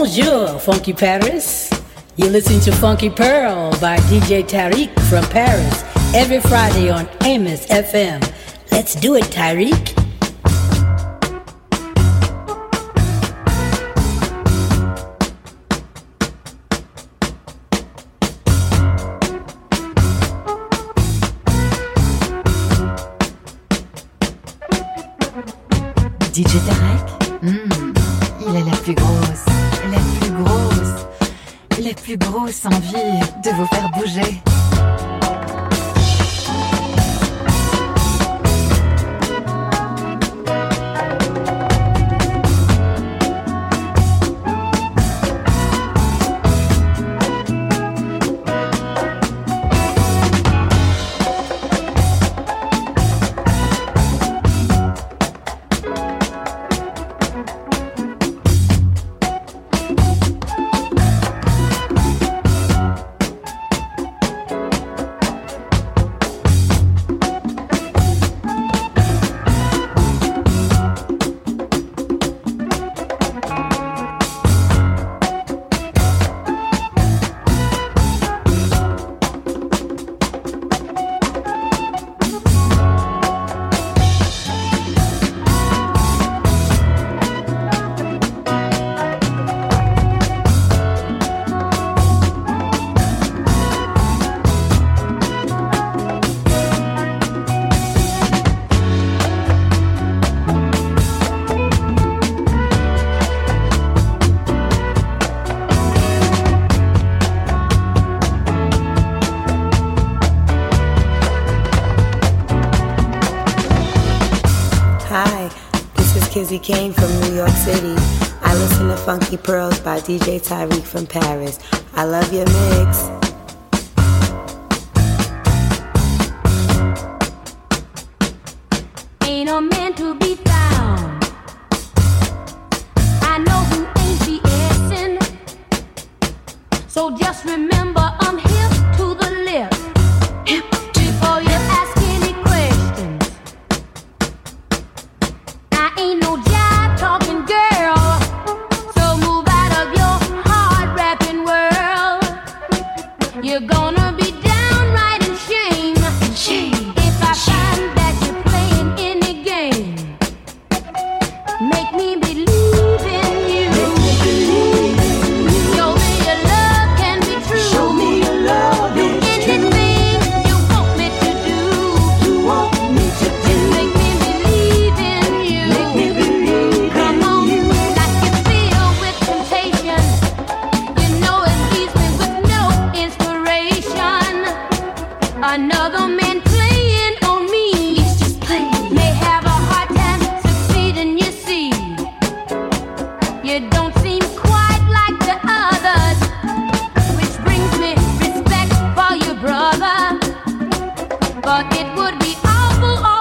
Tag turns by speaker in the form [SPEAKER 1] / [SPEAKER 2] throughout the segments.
[SPEAKER 1] Bonjour, Funky Paris. You listen to Funky Pearl by DJ Tarek from Paris every Friday on Amos FM. Let's do it, Tarek.
[SPEAKER 2] Grosse envie de vous faire bouger.
[SPEAKER 3] Came from New York City. I listen to Funky Pearls by DJ Tarek from Paris. I love your mix. But it would be awful.
[SPEAKER 4] awful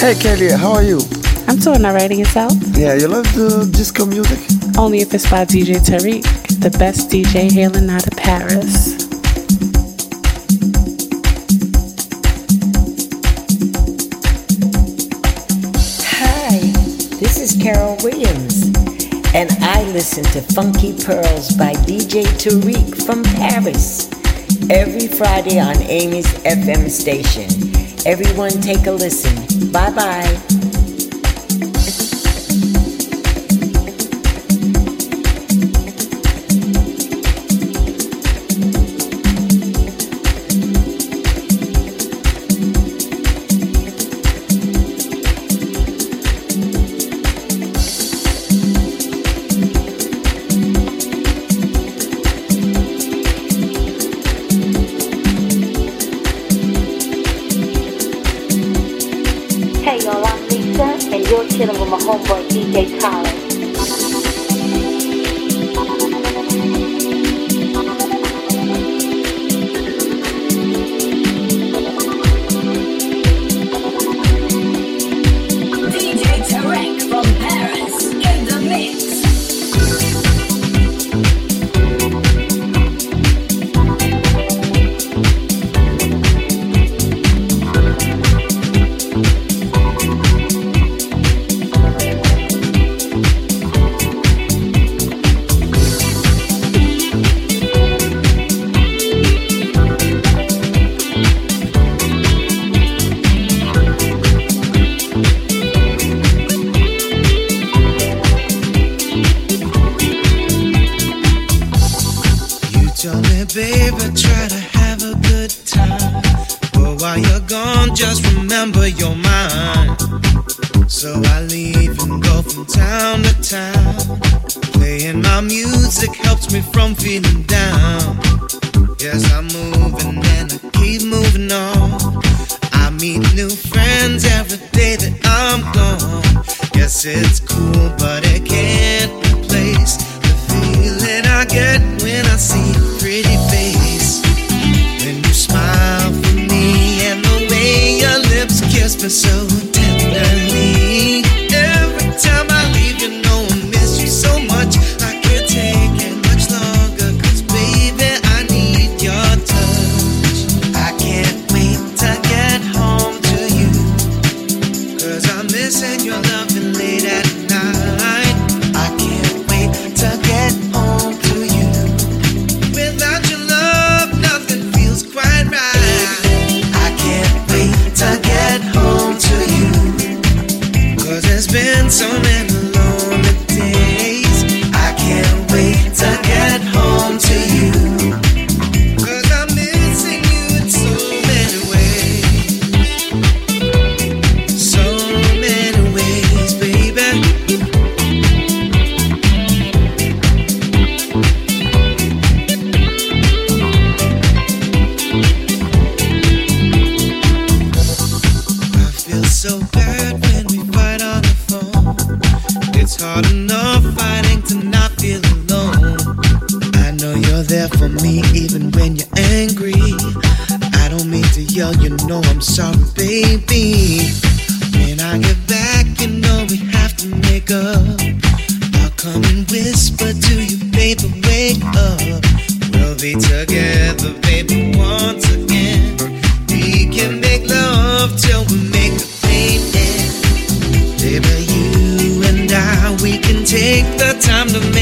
[SPEAKER 4] Hey Kelly, how are you?
[SPEAKER 5] I'm doing alright yourself?
[SPEAKER 4] Yeah, you love the disco music?
[SPEAKER 5] Only if it's by DJ Tarek, the best DJ hailing out of Paris.
[SPEAKER 6] Hi, this is Carol Williams, and I listen to Funky Pearls by DJ Tarek from Paris every Friday on Amy's FM station. Everyone take a listen. Bye bye.
[SPEAKER 7] favor, try to have a good time. But while you're gone, just remember you're mine. So I leave and go from town to town. Playing my music helps me from feeling down. Yes, I'm moving and I keep moving on. I meet new friends every day that I'm gone. Yes, it's yeah, you know I'm sorry, baby. When I get back, you know we have to make up. I'll come and whisper to you, baby, wake up. We'll be together, baby, once again. We can make love till we make a baby. Baby, you and I, we can take the time to make.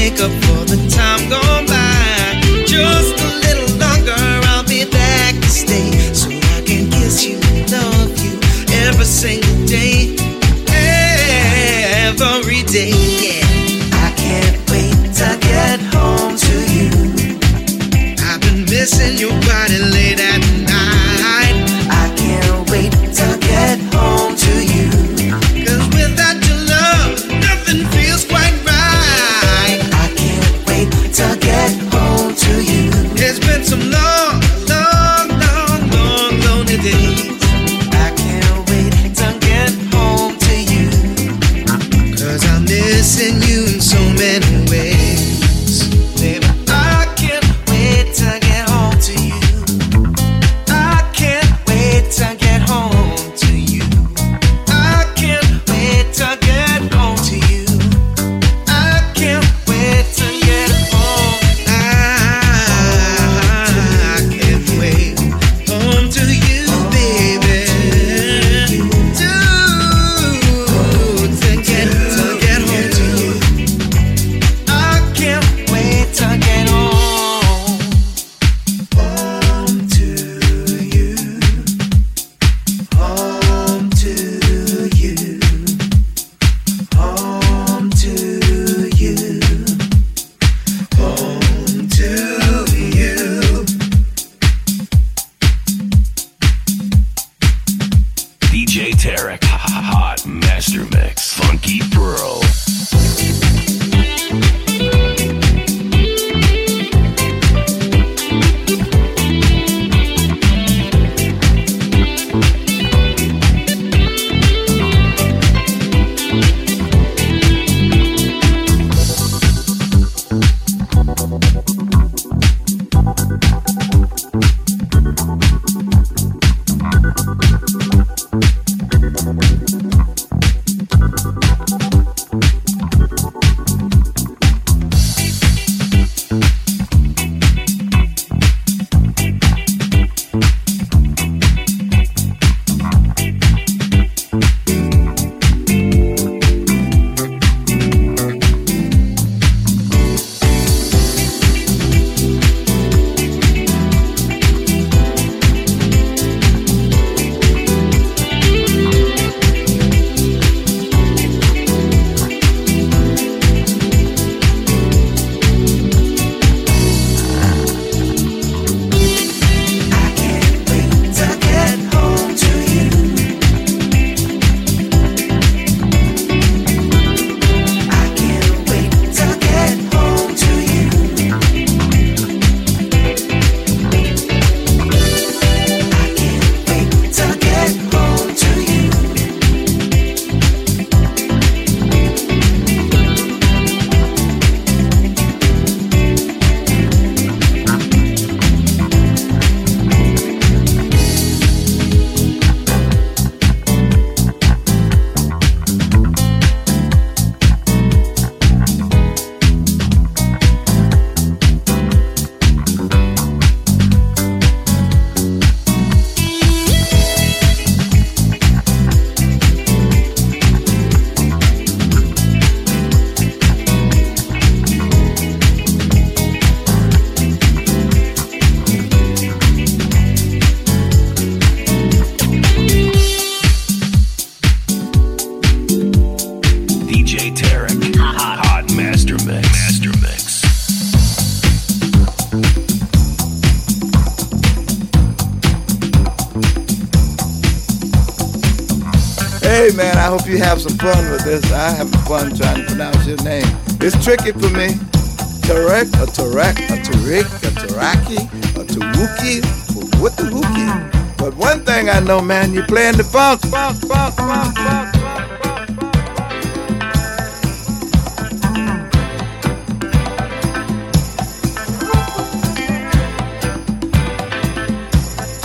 [SPEAKER 7] I
[SPEAKER 4] have fun trying to pronounce your name. It's tricky for me. Tarek, a Tarek, a Tariq, a Taraki, a Tawuki, what the Wookie? But one thing I know, man, you're playing the funk, funk, funk, funk, funk.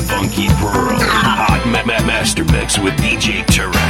[SPEAKER 8] Funky Pearl, Hot ma- ma- Master Mix with DJ Tarek.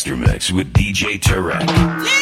[SPEAKER 8] Master Mix with DJ Tarek.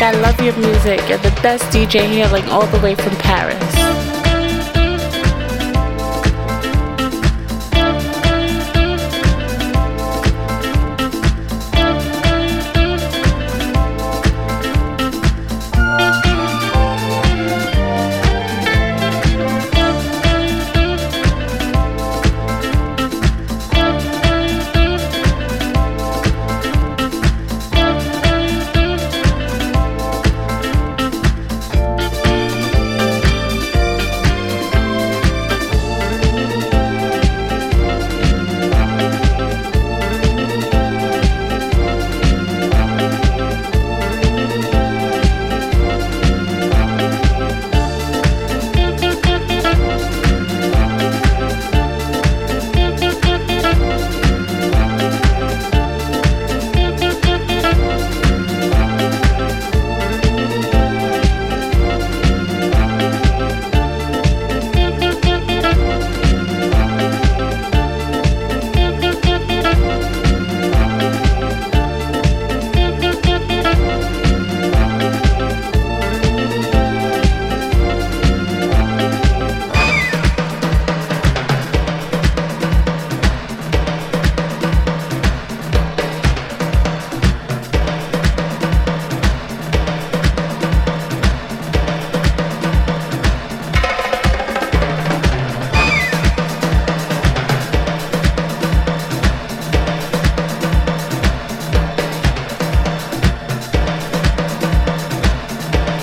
[SPEAKER 5] I love your music. You're the best DJ hailing all the way from Paris.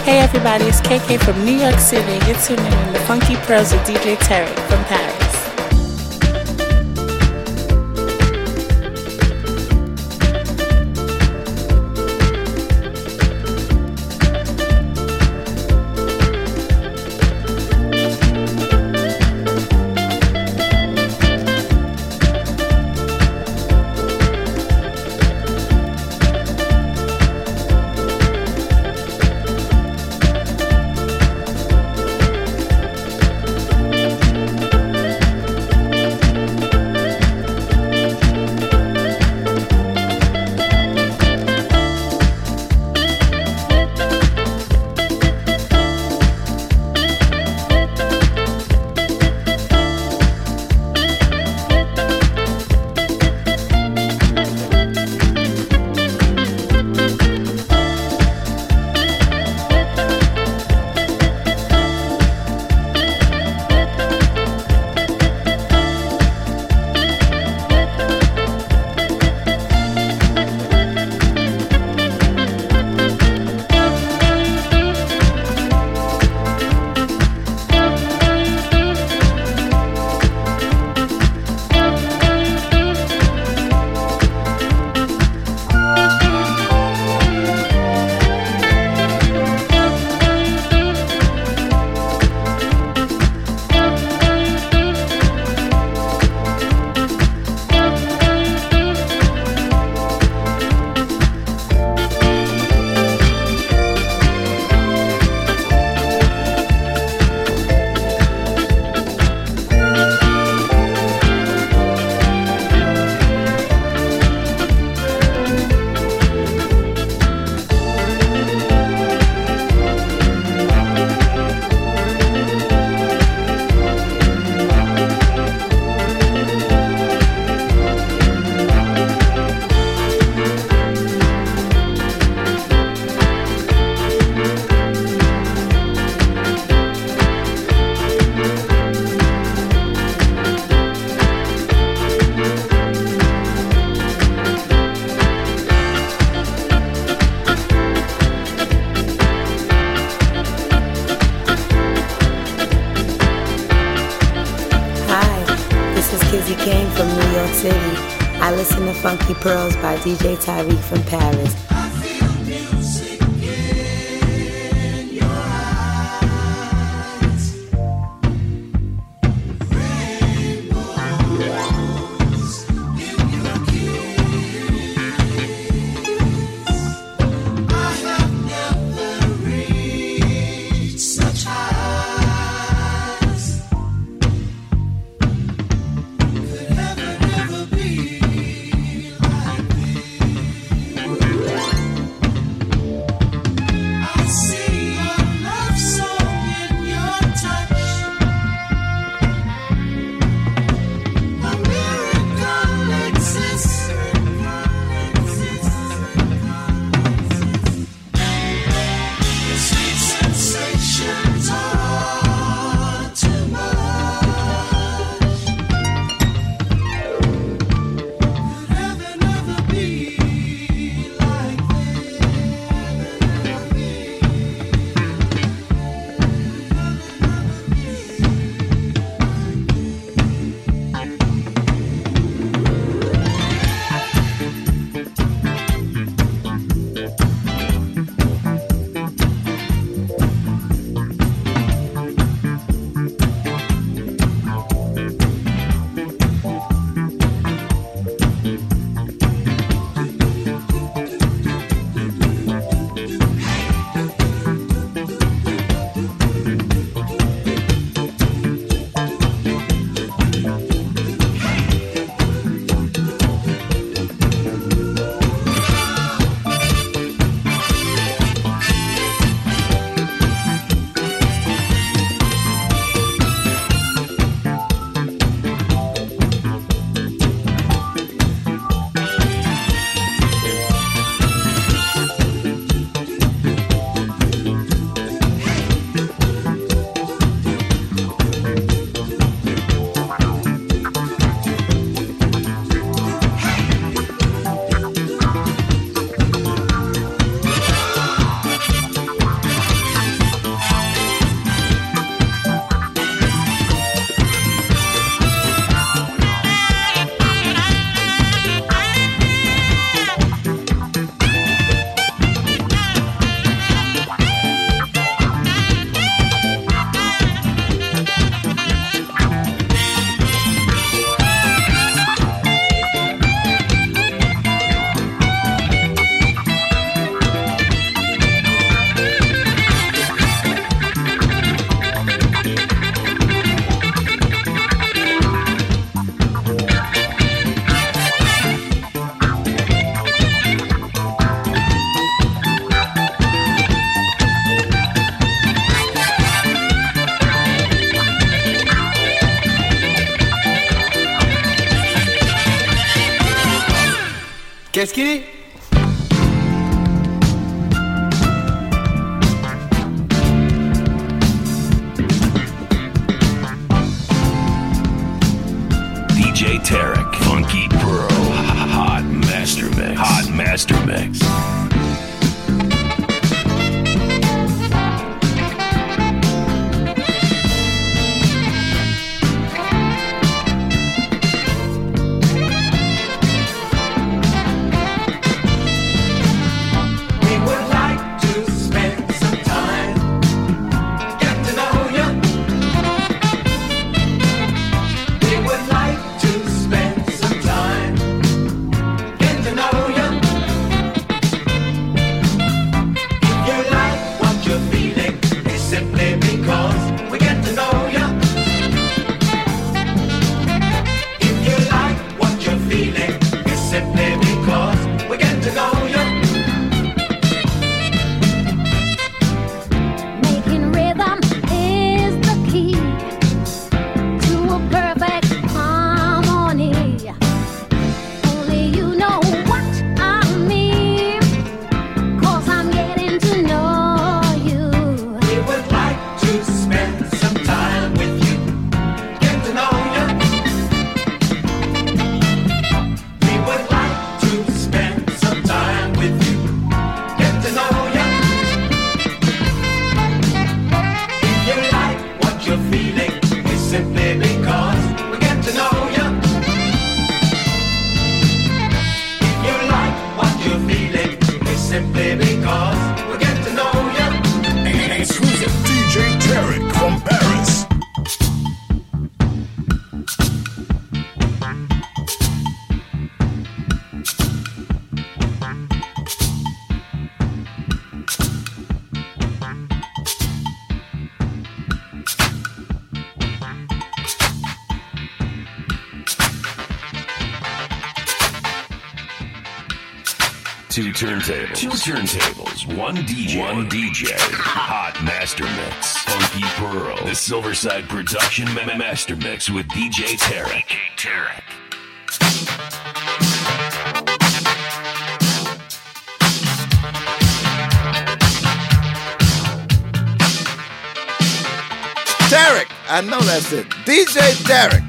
[SPEAKER 5] Everybody? It's KK from New York City. You're tuning in to Funky Pearls with DJ
[SPEAKER 4] Tarek from Paris.
[SPEAKER 9] Tarek from Paris. turntables, one DJ, one DJ, hot master mix, funky pearl, the Silverside production ma- master mix with DJ Tarek. DJ Tarek.
[SPEAKER 10] Derek, I know that's it. DJ Derek.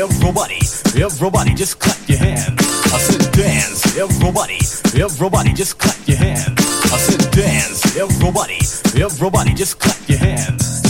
[SPEAKER 11] Everybody, everybody, just clap your hands. I said dance, everybody, everybody, just clap your hands. I said dance, everybody, everybody, just clap your hands.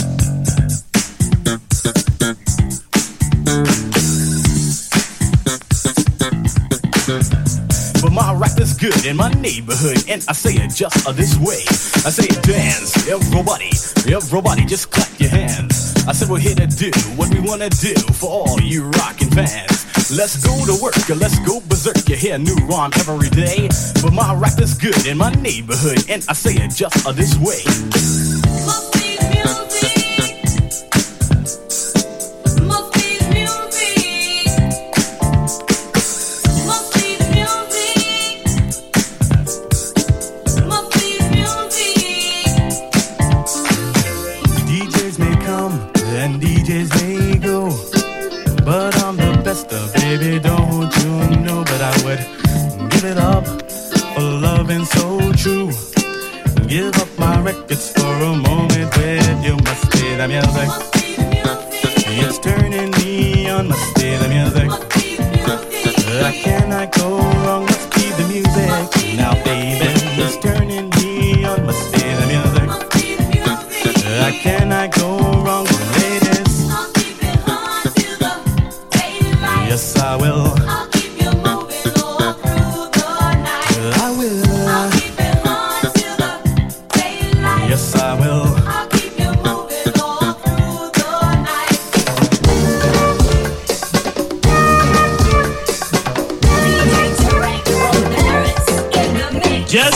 [SPEAKER 11] But my rap is good in my neighborhood, and I say it just this way. I say dance, everybody, everybody, just clap your hands. I said we're here to do what we wanna do for all you rockin' fans. Let's go to work, or let's go berserk. You hear a new rhyme every day, but my rap is good in my neighborhood, and I say it just this way.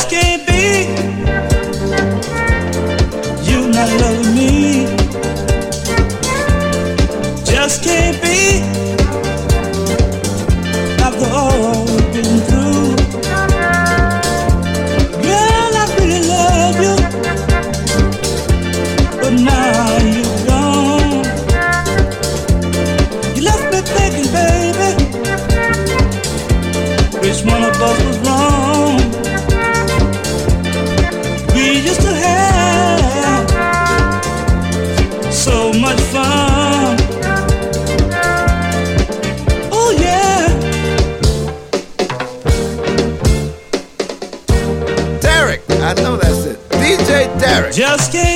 [SPEAKER 12] this can't be. You not loving me. Just can't be. Just kidding.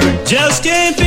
[SPEAKER 12] married. Just can't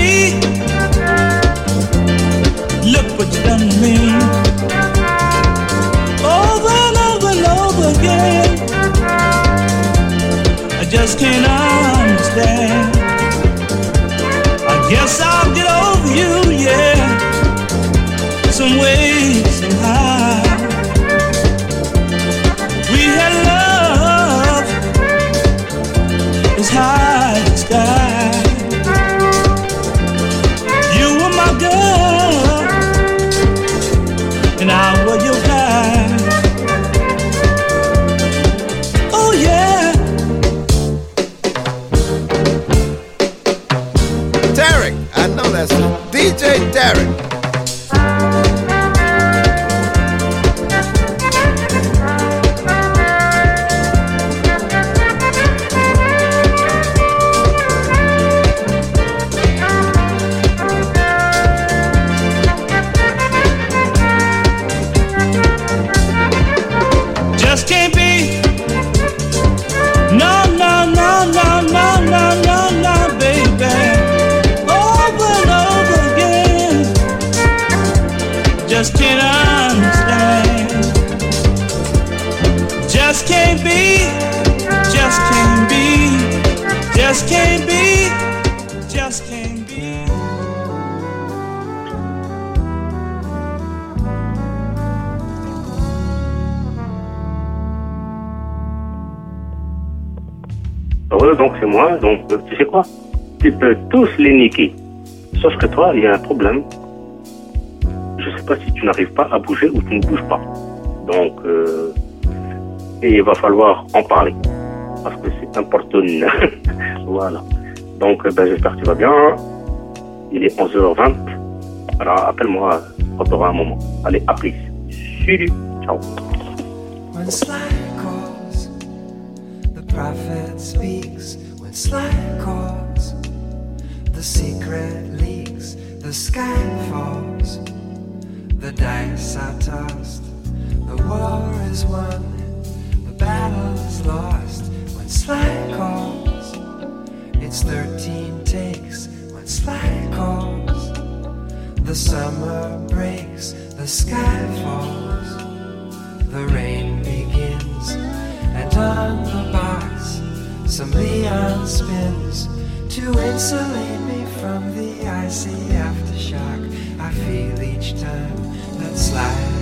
[SPEAKER 13] tous les niquer. Sauf que toi, il y a un problème. Je sais pas si tu n'arrives pas à bouger ou tu ne bouges pas. Donc, euh, il va falloir en parler. Parce que c'est important. voilà. Donc, euh, ben, j'espère que tu vas bien. Il est 11h20. Alors, appelle-moi quand tu un moment. Allez, à plus. Salut. Ciao.
[SPEAKER 14] The secret leaks. The sky falls, the dice are tossed. The war is won, the battle is lost. When Sly calls, it's 13 takes. When Sly calls, the summer breaks, the sky falls. The rain begins, and on the box, some Leon spins to insulate from the icy aftershock. I feel each time that Sly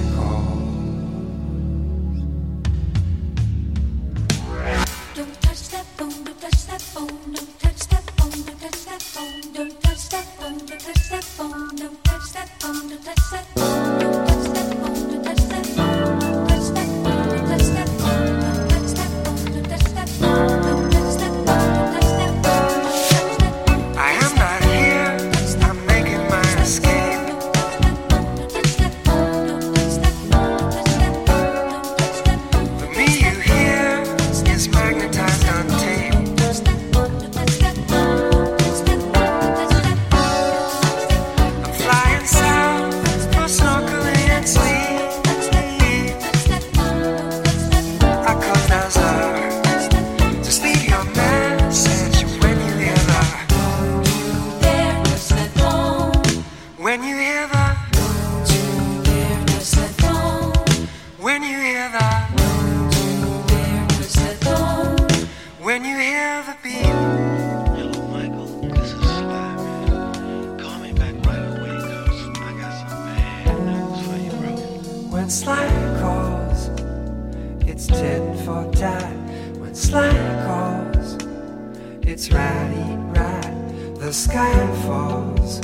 [SPEAKER 14] The sky falls,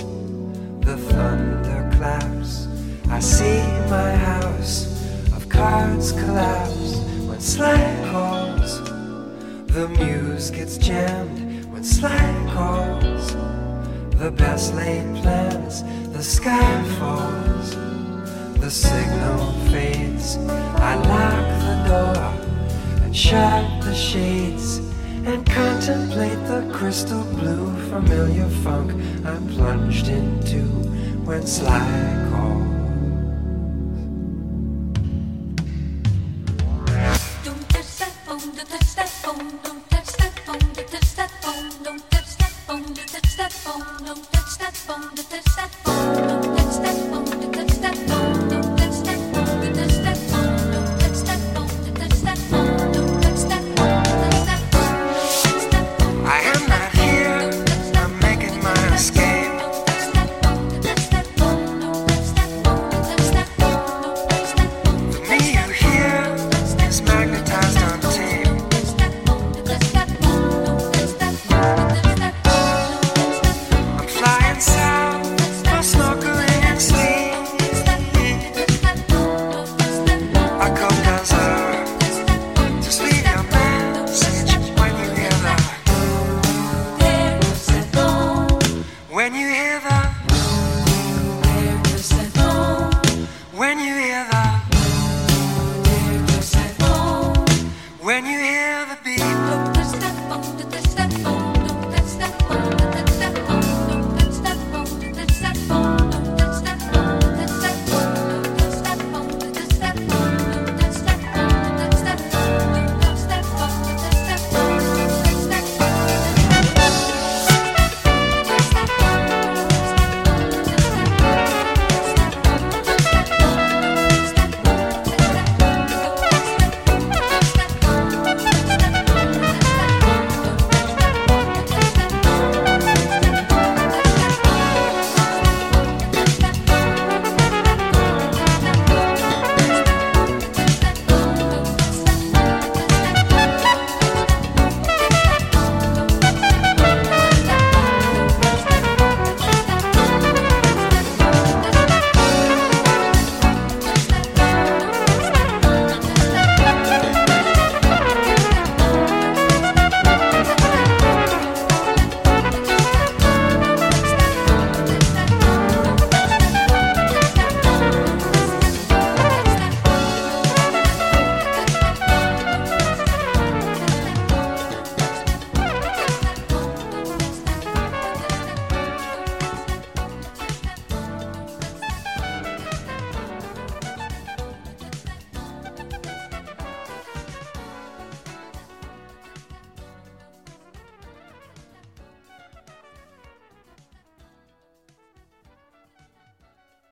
[SPEAKER 14] the thunder claps. I see my house of cards collapse. When Sly calls, the muse gets jammed. When Sly calls, the best laid plans. The sky falls, the signal fades. I lock the door and shut the shades and contemplate the crystal blue familiar funk I'm plunged into when Sly